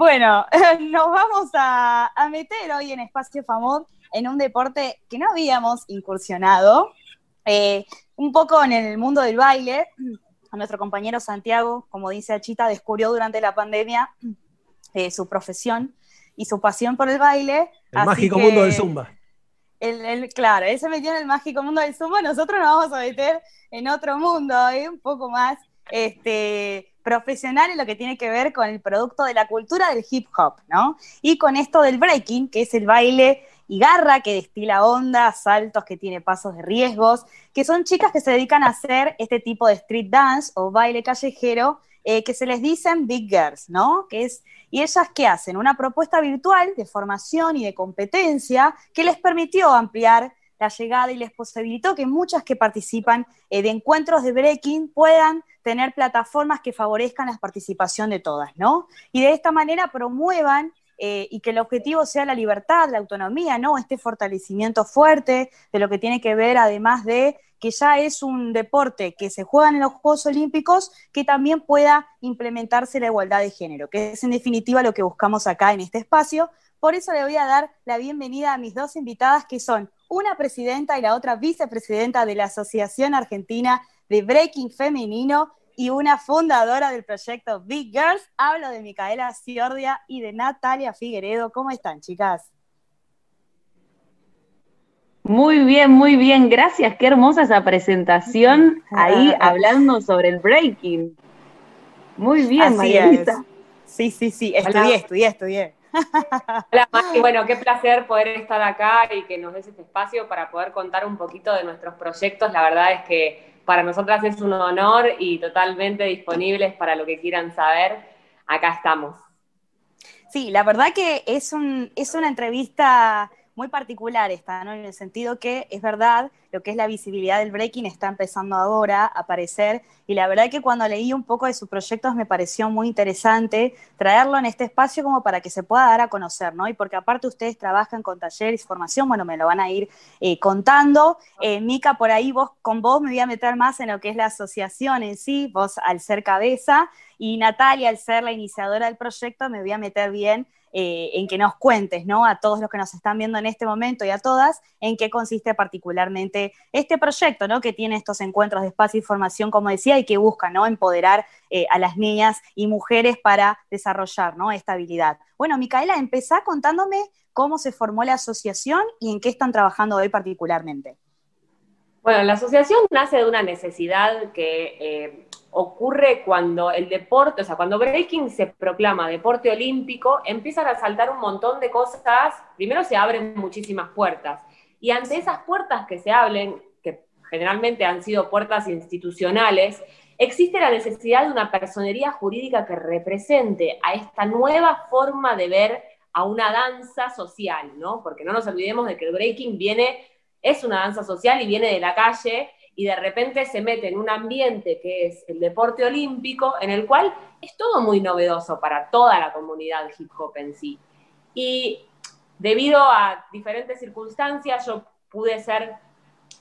Bueno, nos vamos a, meter hoy en Espacio Famod en un deporte que no habíamos incursionado, eh, un poco en el mundo del baile. A nuestro compañero Santiago, como dice Achita, descubrió durante la pandemia eh, su profesión y su pasión por el baile. El mágico mundo del Zumba. El, claro, él se metió en el mágico mundo del Zumba, nosotros nos vamos a meter en otro mundo, ¿eh? un poco más este, profesional en lo que tiene que ver con el producto de la cultura del hip hop, ¿no? Y con esto del breaking, que es el baile y garra que destila onda, saltos que tiene pasos de riesgos, que son chicas que se dedican a hacer este tipo de street dance o baile callejero, eh, que se les dicen big girls, ¿no? Que es, y ellas qué hacen? Una propuesta virtual de formación y de competencia que les permitió ampliar la llegada y les posibilitó que muchas que participan eh, de encuentros de breaking puedan tener plataformas que favorezcan la participación de todas, ¿no? Y de esta manera promuevan eh, y que el objetivo sea la libertad, la autonomía, ¿no? Este fortalecimiento fuerte de lo que tiene que ver, además de que ya es un deporte que se juega en los Juegos Olímpicos, que también pueda implementarse la igualdad de género, que es en definitiva lo que buscamos acá en este espacio. Por eso le voy a dar la bienvenida a mis dos invitadas, que son una presidenta y la otra vicepresidenta de la Asociación Argentina de Breaking Femenino y una fundadora del proyecto Big Girls. Hablo de Micaela Ciordia y de Natalia Figueredo. ¿Cómo están, chicas? Muy bien, muy bien. Gracias. Qué hermosa esa presentación ahí hablando sobre el breaking. Muy bien, María. Sí, sí, sí. Estudié, estudié, estudié. Hola, Maki. Bueno, qué placer poder estar acá y que nos des este espacio para poder contar un poquito de nuestros proyectos. La verdad es que para nosotras es un honor y totalmente disponibles para lo que quieran saber. Acá estamos. Sí, la verdad que es, un, es una entrevista muy particular esta, ¿no? En el sentido que es verdad, lo que es la visibilidad del breaking está empezando ahora a aparecer y la verdad que cuando leí un poco de sus proyectos me pareció muy interesante traerlo en este espacio como para que se pueda dar a conocer, ¿no? Y porque aparte ustedes trabajan con talleres, formación, bueno, me lo van a ir eh, contando. Eh, Mica, por ahí vos, con vos me voy a meter más en lo que es la asociación en sí, vos al ser cabeza, y Natalia, al ser la iniciadora del proyecto, me voy a meter bien eh, en que nos cuentes, ¿no? A todos los que nos están viendo en este momento y a todas, en qué consiste particularmente este proyecto, ¿no? Que tiene estos encuentros de espacio y formación, como decía, y que busca, ¿no? Empoderar eh, a las niñas y mujeres para desarrollar, ¿no? Esta habilidad. Bueno, Micaela, empezá contándome cómo se formó la asociación y en qué están trabajando hoy particularmente. Bueno, la asociación nace de una necesidad que eh, ocurre cuando el deporte, o sea, cuando breaking se proclama deporte olímpico, empiezan a saltar un montón de cosas, primero se abren muchísimas puertas, y ante esas puertas que se abren, que generalmente han sido puertas institucionales, existe la necesidad de una personería jurídica que represente a esta nueva forma de ver a una danza social, ¿no? Porque no nos olvidemos de que el breaking viene, es una danza social y viene de la calle, y de repente se mete en un ambiente que es el deporte olímpico, en el cual es todo muy novedoso para toda la comunidad hip hop en sí. Y debido a diferentes circunstancias, yo pude ser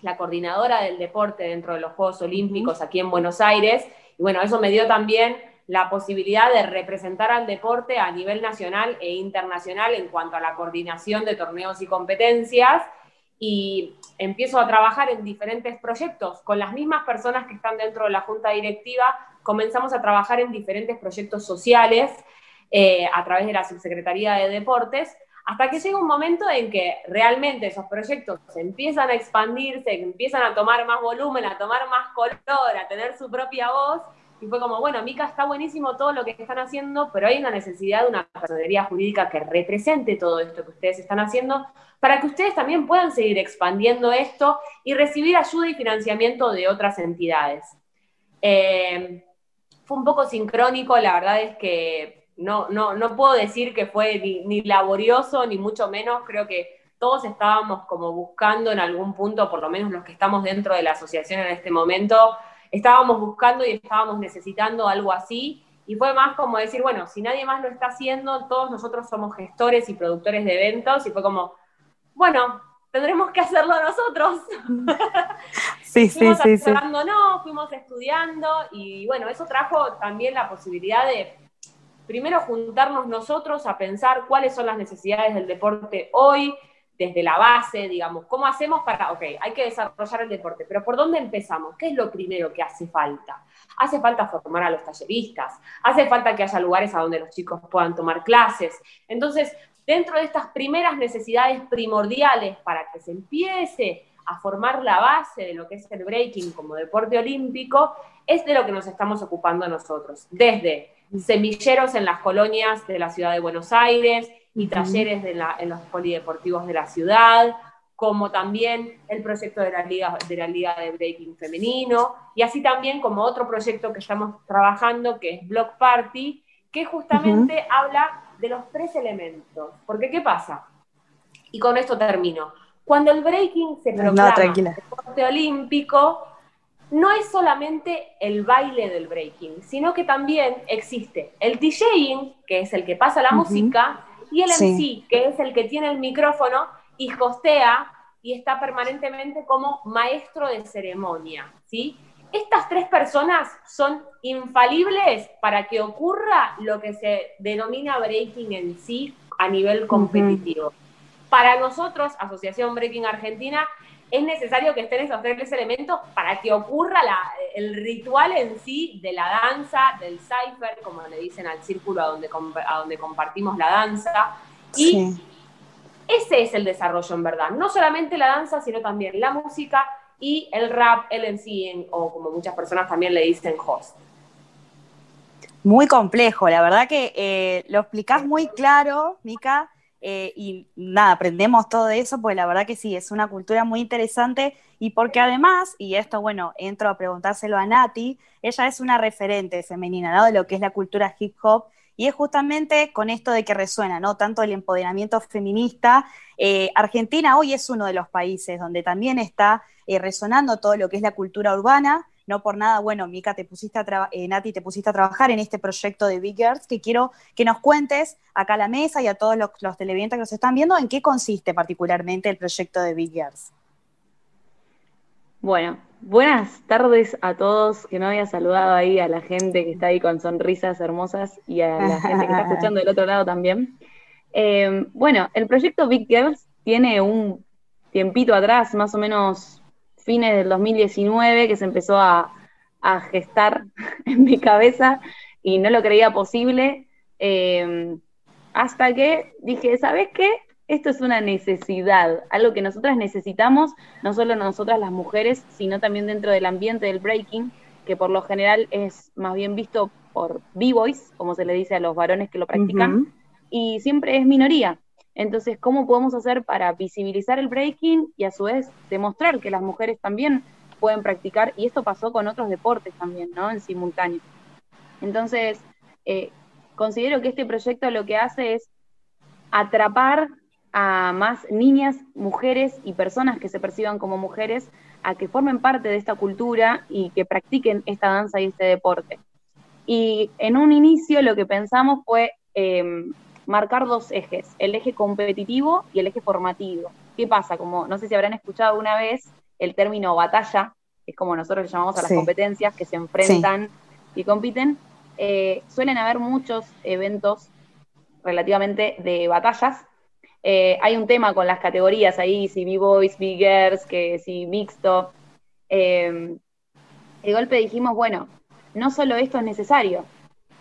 la coordinadora del deporte dentro de los Juegos Olímpicos aquí en Buenos Aires, y bueno, eso me dio también la posibilidad de representar al deporte a nivel nacional e internacional en cuanto a la coordinación de torneos y competencias, y empiezo a trabajar en diferentes proyectos. Con las mismas personas que están dentro de la junta directiva, comenzamos a trabajar en diferentes proyectos sociales eh, a través de la subsecretaría de deportes, hasta que llega un momento en que realmente esos proyectos empiezan a expandirse, empiezan a tomar más volumen, a tomar más color, a tener su propia voz, y fue como, bueno, Mica, está buenísimo todo lo que están haciendo, pero hay una necesidad de una personería jurídica que represente todo esto que ustedes están haciendo, para que ustedes también puedan seguir expandiendo esto y recibir ayuda y financiamiento de otras entidades. Eh, fue un poco sincrónico, la verdad es que no, no, no puedo decir que fue ni, ni laborioso, ni mucho menos, creo que todos estábamos como buscando en algún punto, por lo menos los que estamos dentro de la asociación en este momento, estábamos buscando y estábamos necesitando algo así. Y fue más como decir, bueno, si nadie más lo está haciendo, todos nosotros somos gestores y productores de eventos. Y fue como, bueno, tendremos que hacerlo nosotros. Sí, sí, sí. No, fuimos estudiando y bueno, eso trajo también la posibilidad de primero juntarnos nosotros a pensar cuáles son las necesidades del deporte hoy, desde la base, digamos, ¿cómo hacemos para, ok, hay que desarrollar el deporte, pero ¿por dónde empezamos? ¿Qué es lo primero que hace falta? Hace falta formar a los talleristas, hace falta que haya lugares a donde los chicos puedan tomar clases. Entonces, dentro de estas primeras necesidades primordiales para que se empiece a formar la base de lo que es el breaking como deporte olímpico, es de lo que nos estamos ocupando nosotros, desde semilleros en las colonias de la ciudad de Buenos Aires, y talleres de en los polideportivos de la ciudad, como también el proyecto de la, Liga, de la Liga de Breaking Femenino, y así también como otro proyecto que estamos trabajando, que es Block Party, que justamente habla de los tres elementos. Porque, ¿qué pasa? Y con esto termino. Cuando el breaking se proclama no, deporte olímpico, no es solamente el baile del breaking, sino que también existe el DJing, que es el que pasa la música, y el MC, que es el que tiene el micrófono y hostea y está permanentemente como maestro de ceremonia, ¿sí? Estas tres personas son infalibles para que ocurra lo que se denomina breaking en sí a nivel competitivo. Para nosotros, Asociación Breaking Argentina, es necesario que estén esos tres elementos para que ocurra el ritual en sí de la danza, del cipher, como le dicen al círculo a donde, a donde compartimos la danza. Y ese es el desarrollo en verdad. No solamente la danza, sino también la música y el rap, el MC, o como muchas personas también le dicen host. Muy complejo, la verdad que eh, lo explicás muy claro, Mica. Eh, y nada, aprendemos todo eso, pues la verdad que sí, es una cultura muy interesante y porque además, y esto bueno, entro a preguntárselo a Nati, ella es una referente femenina, ¿no? De lo que es la cultura hip hop y es justamente con esto de que resuena, ¿no? Tanto el empoderamiento feminista. Eh, Argentina hoy es uno de los países donde también está eh, resonando todo lo que es la cultura urbana, no por nada, bueno, Mica, te pusiste a eh, Nati, te pusiste a trabajar en este proyecto de Big Girls, que quiero que nos cuentes acá a la mesa y a todos los, los televidentes que nos están viendo, en qué consiste particularmente el proyecto de Big Girls. Bueno, buenas tardes a todos, que no había saludado ahí a la gente que está ahí con sonrisas hermosas y a la gente que está escuchando del otro lado también. Eh, bueno, el proyecto Big Girls tiene un tiempito atrás, más o menos fines del 2019 que se empezó a, gestar en mi cabeza y no lo creía posible, em, hasta que dije, ¿sabes qué? Esto es una necesidad, algo que nosotras necesitamos, no solo nosotras las mujeres, sino también dentro del ambiente del breaking, que por lo general es más bien visto por b-boys, como se le dice a los varones que lo practican, y siempre es minoría. Entonces, ¿cómo podemos hacer para visibilizar el breaking y a su vez demostrar que las mujeres también pueden practicar? Y esto pasó con otros deportes también, ¿no? En simultáneo. Entonces, eh, considero que este proyecto lo que hace es atrapar a más niñas, mujeres y personas que se perciban como mujeres a que formen parte de esta cultura y que practiquen esta danza y este deporte. Y en un inicio lo que pensamos fue em, marcar dos ejes, el eje competitivo y el eje formativo. ¿Qué pasa? Como no sé si habrán escuchado una vez el término batalla, que es como nosotros le llamamos a las competencias que se enfrentan y compiten, eh, suelen haber muchos eventos relativamente de batallas. Eh, hay un tema con las categorías ahí, si B-Boys, B-Girls, que si mixto. Eh, de golpe dijimos, bueno, no solo esto es necesario,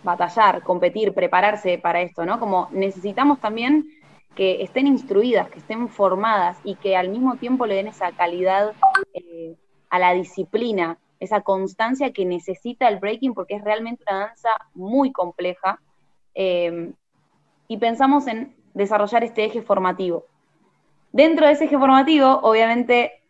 batallar, competir, prepararse para esto, ¿no? Como necesitamos también que estén instruidas, que estén formadas y que al mismo tiempo le den esa calidad eh, a la disciplina, esa constancia que necesita el breaking porque es realmente una danza muy compleja. Eh, y pensamos en desarrollar este eje formativo. Dentro de ese eje formativo, obviamente,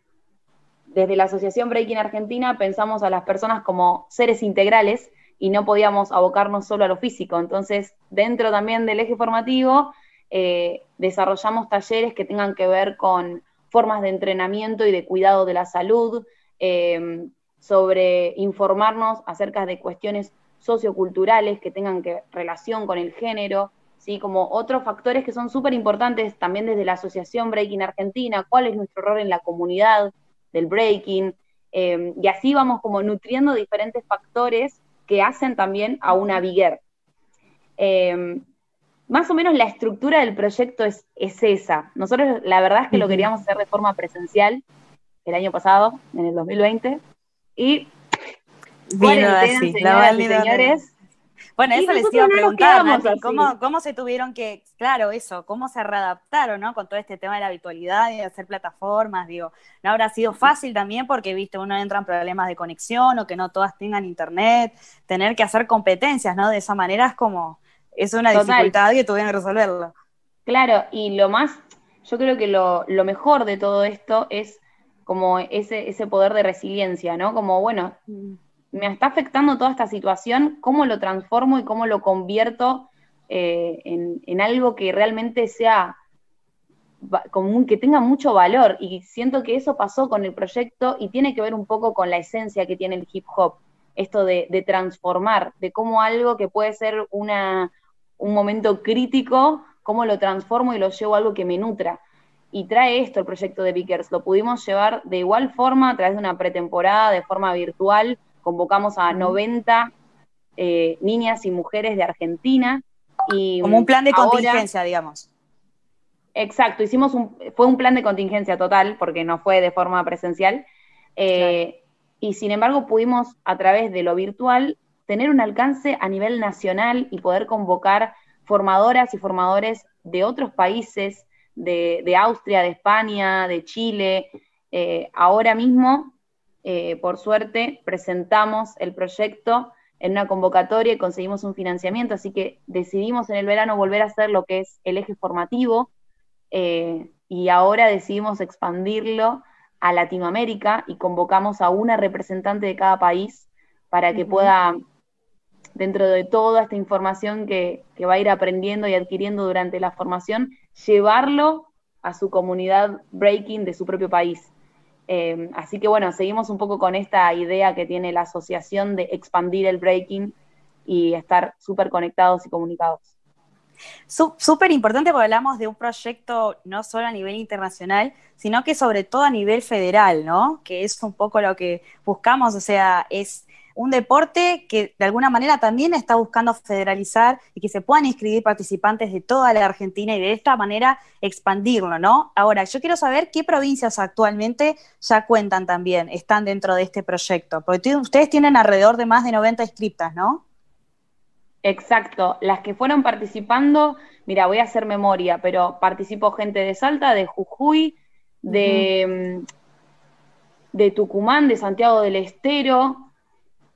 desde la Asociación Breaking Argentina pensamos a las personas como seres integrales y no podíamos abocarnos solo a lo físico. Entonces, dentro también del eje formativo, eh, desarrollamos talleres que tengan que ver con formas de entrenamiento y de cuidado de la salud, em, sobre informarnos acerca de cuestiones socioculturales que tengan que, relación con el género, ¿sí? como otros factores que son súper importantes también desde la Asociación Breaking Argentina, cuál es nuestro rol en la comunidad del breaking, em, y así vamos como nutriendo diferentes factores que hacen también a una biguer. Eh, más o menos la estructura del proyecto es, es esa. Nosotros la verdad es que lo queríamos hacer de forma presencial el año pasado, en el 2020, y Vino así, la señores. Bueno, eso les iba a preguntar, ¿cómo, ¿cómo, se tuvieron que, claro, eso, cómo se readaptaron, ¿no? Con todo este tema de la virtualidad y de hacer plataformas, digo, no habrá sido fácil también porque, viste, uno entra en problemas de conexión o que no todas tengan internet, tener que hacer competencias, ¿no? De esa manera es como, es una dificultad que tuvieron que resolverlo. Claro, y lo más, yo creo que lo, lo mejor de todo esto es como ese, ese poder de resiliencia, ¿no? Como, bueno, mm me está afectando toda esta situación, cómo lo transformo y cómo lo convierto eh, en, algo que realmente sea común, que tenga mucho valor. Y siento que eso pasó con el proyecto y tiene que ver un poco con la esencia que tiene el hip hop, esto de, transformar, de cómo algo que puede ser una, un momento crítico, cómo lo transformo y lo llevo a algo que me nutra. Y trae esto el proyecto de Vickers, lo pudimos llevar de igual forma a través de una pretemporada, de forma virtual, convocamos a 90 eh, niñas y mujeres de Argentina. Y Como un plan de contingencia, digamos. Exacto, hicimos un, fue un plan de contingencia total, porque no fue de forma presencial. Eh, y sin embargo pudimos, a través de lo virtual, tener un alcance a nivel nacional y poder convocar formadoras y formadores de otros países, de, Austria, de España, de Chile. Eh, ahora mismo eh, por suerte, presentamos el proyecto en una convocatoria y conseguimos un financiamiento, así que decidimos en el verano volver a hacer lo que es el eje formativo eh, y ahora decidimos expandirlo a Latinoamérica y convocamos a una representante de cada país para que pueda, dentro de toda esta información que, que va a ir aprendiendo y adquiriendo durante la formación, llevarlo a su comunidad breaking de su propio país. Em, así que bueno, seguimos un poco con esta idea que tiene la asociación de expandir el breaking y estar súper conectados y comunicados. Súper importante porque hablamos de un proyecto no solo a nivel internacional, sino que sobre todo a nivel federal, ¿no? Que es un poco lo que buscamos, o sea, es un deporte que de alguna manera también está buscando federalizar y que se puedan inscribir participantes de toda la Argentina y de esta manera expandirlo, ¿no? Ahora, yo quiero saber qué provincias actualmente ya cuentan también, están dentro de este proyecto, porque ustedes tienen alrededor de más de 90 inscriptas, ¿no? Exacto, las que fueron participando, mira, voy a hacer memoria, pero participó gente de Salta, de Jujuy, de, mm, de Tucumán, de Santiago del Estero,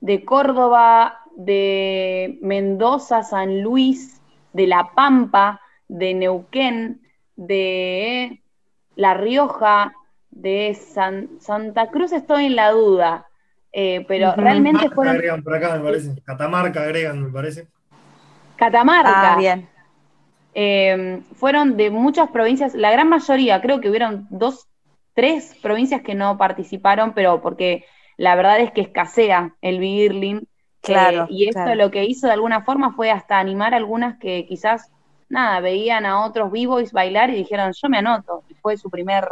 de Córdoba, de Mendoza, San Luis, de La Pampa, de Neuquén, de La Rioja, de Santa Cruz estoy en la duda, eh, pero realmente fueron... Agregan por acá, me parece. Catamarca agregan, me parece. Catamarca. Ah, bien. Eh, fueron de muchas provincias, la gran mayoría, creo que hubieron dos, tres provincias que no participaron, pero porque la verdad es que escasea el Birling. Eh, claro, y esto lo que hizo de alguna forma fue hasta animar a algunas que quizás, nada, veían a otros vivos bailar y dijeron, yo me anoto. Y fue su primer,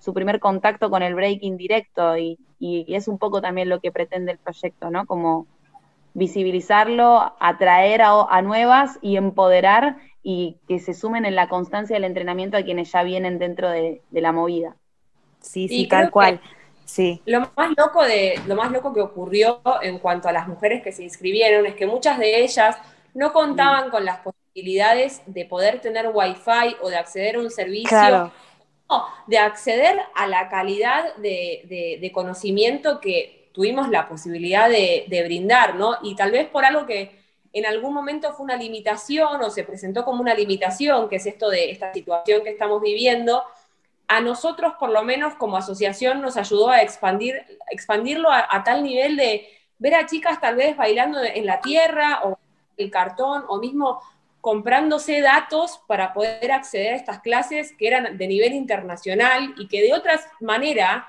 su primer contacto con el breaking directo y, y, es un poco también lo que pretende el proyecto, ¿no? Como visibilizarlo, atraer a, nuevas y empoderar y que se sumen en la constancia del entrenamiento a quienes ya vienen dentro de, la movida. Sí, sí, tal cual. Sí. Lo más loco de, lo más loco que ocurrió en cuanto a las mujeres que se inscribieron es que muchas de ellas no contaban con las posibilidades de poder tener wifi o de acceder a un servicio. de acceder a la calidad de, conocimiento que tuvimos la posibilidad de, de, brindar, ¿no? Y tal vez por algo que en algún momento fue una limitación o se presentó como una limitación, que es esto de esta situación que estamos viviendo, a nosotros, por lo menos como asociación, nos ayudó a expandir, expandirlo a, tal nivel de ver a chicas tal vez bailando en la tierra o el cartón o mismo comprándose datos para poder acceder a estas clases que eran de nivel internacional y que de otra manera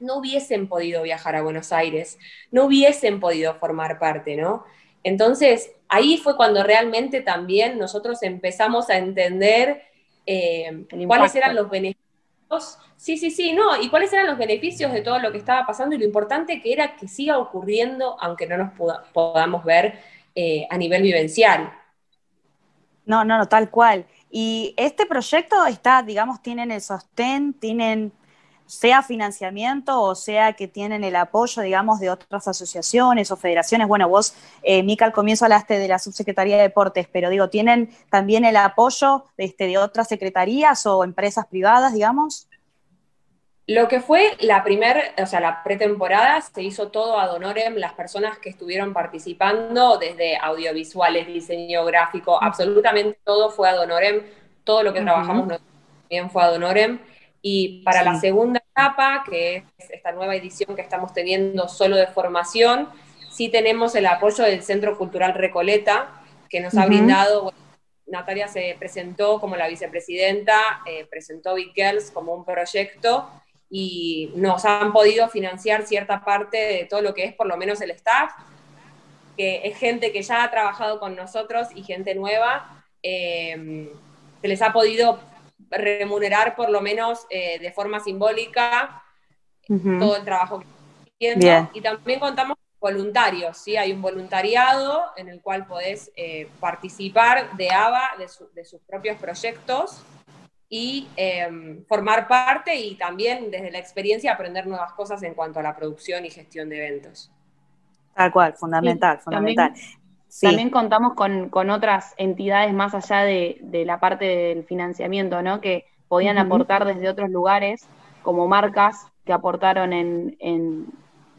no hubiesen podido viajar a Buenos Aires, no hubiesen podido formar parte, ¿no? Entonces, ahí fue cuando realmente también nosotros empezamos a entender eh, cuáles eran los beneficios Sí, sí, sí, no. ¿Y cuáles eran los beneficios de todo lo que estaba pasando y lo importante que era que siga ocurriendo, aunque no nos podamos ver eh, a nivel vivencial? No, no, no, tal cual. Y este proyecto está, digamos, tienen el sostén, tienen sea financiamiento o sea que tienen el apoyo, digamos, de otras asociaciones o federaciones. Bueno, vos, eh, Mica, al comienzo hablaste de la Subsecretaría de Deportes, pero digo, ¿tienen también el apoyo de, este, de otras secretarías o empresas privadas, digamos? Lo que fue la primer, o sea, la pretemporada, se hizo todo ad honorem, las personas que estuvieron participando, desde audiovisuales, diseño gráfico, absolutamente todo fue ad honorem, todo lo que trabajamos también fue ad honorem. Y para la segunda etapa, que es esta nueva edición que estamos teniendo solo de formación, sí tenemos el apoyo del Centro Cultural Recoleta, que nos ha brindado, Natalia se presentó como la vicepresidenta, eh, presentó Big Girls como un proyecto y nos han podido financiar cierta parte de todo lo que es por lo menos el staff, que es gente que ya ha trabajado con nosotros y gente nueva. Eh, se les ha podido remunerar por lo menos eh, de forma simbólica todo el trabajo que haciendo. Y también contamos con voluntarios, ¿sí? Hay un voluntariado en el cual podés eh, participar de ABA, de, sus propios proyectos y em, formar parte y también desde la experiencia aprender nuevas cosas en cuanto a la producción y gestión de eventos. Tal cual, fundamental, fundamental. También contamos con, otras entidades más allá de, la parte del financiamiento, ¿no? Que podían aportar desde otros lugares, como marcas que aportaron en,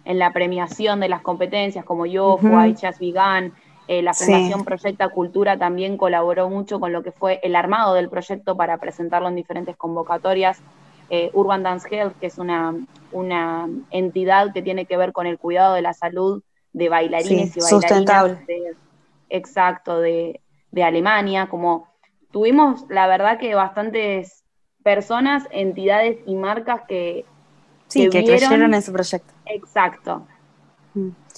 la premiación de las competencias, como yo, uh -huh. eh, la Fundación Proyecta Cultura también colaboró mucho con lo que fue el armado del proyecto para presentarlo en diferentes convocatorias. Eh, Urban Dance Health, que es una, una entidad que tiene que ver con el cuidado de la salud de bailarines y bailarinas de, exacto de, Alemania, como tuvimos la verdad que bastantes personas, entidades y marcas que, sí, que, creyeron en su proyecto. Exacto.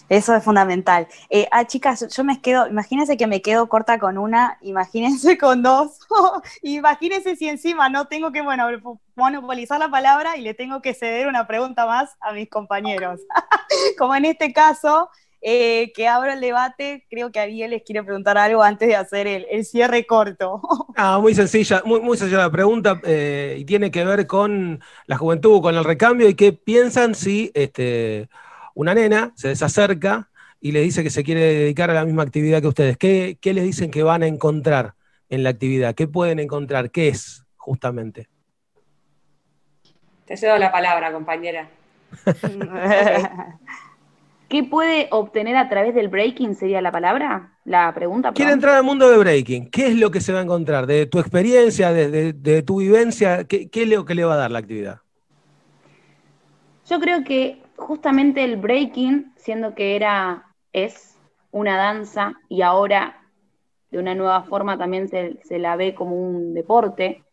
Eso es fundamental. Eh, ah, chicas, yo me quedo, imagínense que me quedo corta con una, imagínense con dos, imagínense si encima no tengo que, bueno, monopolizar la palabra y le tengo que ceder una pregunta más a mis compañeros. Como en este caso, eh, que abra el debate. Creo que Ariel les quiere preguntar algo antes de hacer el, cierre corto. Ah, muy sencilla, muy, muy sencilla la pregunta eh, y tiene que ver con la juventud, con el recambio y qué piensan si este, una nena se desacerca y le dice que se quiere dedicar a la misma actividad que ustedes. ¿Qué, qué les dicen que van a encontrar en la actividad? ¿Qué pueden encontrar? ¿Qué es justamente? Te cedo la palabra, compañera. ¿Qué puede obtener a través del breaking? ¿Sería la palabra? La pregunta. Quiere entrar al mundo de breaking. ¿Qué es lo que se va a encontrar? De tu experiencia, de, tu vivencia, ¿qué, es lo que le va a dar la actividad? Yo creo que justamente el breaking, siendo que era, es una danza y ahora de una nueva forma también se, la ve como un deporte,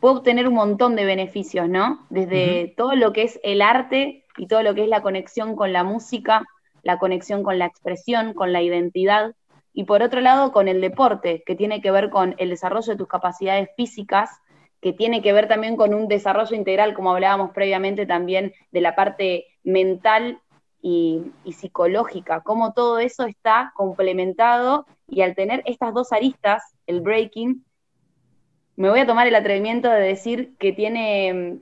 puede obtener un montón de beneficios, ¿no? Desde todo lo que es el arte y todo lo que es la conexión con la música, la conexión con la expresión, con la identidad, y por otro lado con el deporte, que tiene que ver con el desarrollo de tus capacidades físicas, que tiene que ver también con un desarrollo integral, como hablábamos previamente también de la parte mental y, psicológica, cómo todo eso está complementado y al tener estas dos aristas, el breaking, me voy a tomar el atrevimiento de decir que tiene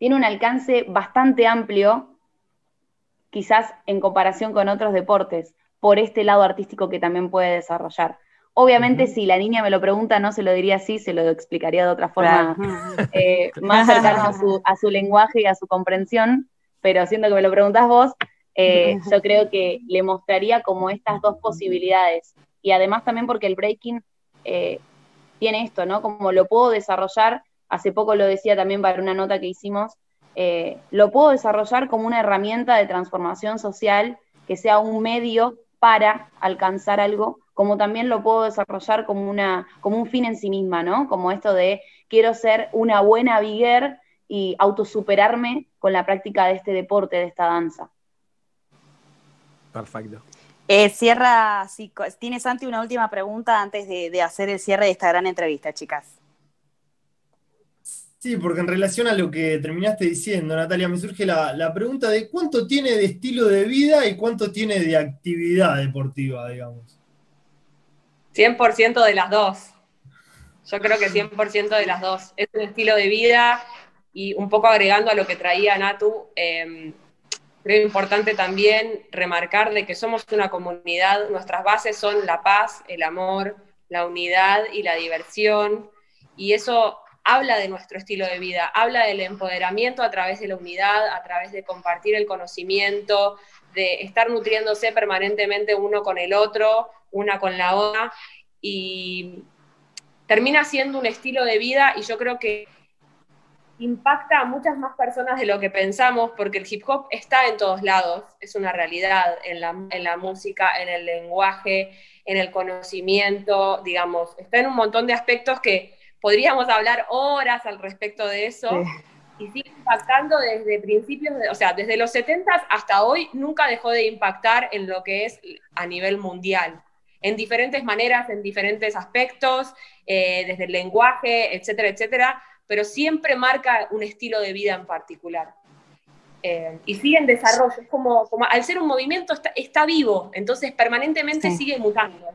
tiene un alcance bastante amplio, quizás en comparación con otros deportes, por este lado artístico que también puede desarrollar. Obviamente, si la niña me lo pregunta, no se lo diría así, se lo explicaría de otra forma eh, más cercana a su, lenguaje y a su comprensión, pero siendo que me lo preguntas vos, eh, yo creo que le mostraría como estas dos posibilidades. Y además también porque el breaking eh, tiene esto, ¿no? Como lo puedo desarrollar hace poco lo decía también para una nota que hicimos, eh, lo puedo desarrollar como una herramienta de transformación social que sea un medio para alcanzar algo, como también lo puedo desarrollar como, una, como un fin en sí misma, ¿no? Como esto de quiero ser una buena viguer y autosuperarme con la práctica de este deporte, de esta danza. Perfecto. Eh, cierra, si, tiene Santi una última pregunta antes de hacer el cierre de esta gran entrevista, chicas. Sí, porque en relación a lo que terminaste diciendo, Natalia, me surge la, pregunta de cuánto tiene de estilo de vida y cuánto tiene de actividad deportiva, digamos. 100% de las dos. Yo creo que 100% de las dos. Es un estilo de vida y un poco agregando a lo que traía Natu, eh, creo importante también remarcar de que somos una comunidad, nuestras bases son la paz, el amor, la unidad y la diversión, y eso habla de nuestro estilo de vida, habla del empoderamiento a través de la unidad, a través de compartir el conocimiento, de estar nutriéndose permanentemente uno con el otro, una con la otra, y termina siendo un estilo de vida y yo creo que impacta a muchas más personas de lo que pensamos, porque el hip hop está en todos lados, es una realidad en la, en la música, en el lenguaje, en el conocimiento, digamos, está en un montón de aspectos que podríamos hablar horas al respecto de eso. Y sigue impactando desde principios, de, o sea, desde los 70 hasta hoy, nunca dejó de impactar en lo que es a nivel mundial, en diferentes maneras, en diferentes aspectos, eh, desde el lenguaje, etcétera, etcétera pero siempre marca un estilo de vida en particular. Eh, y sigue en desarrollo, es como, como, al ser un movimiento está, vivo, entonces permanentemente sigue mutando.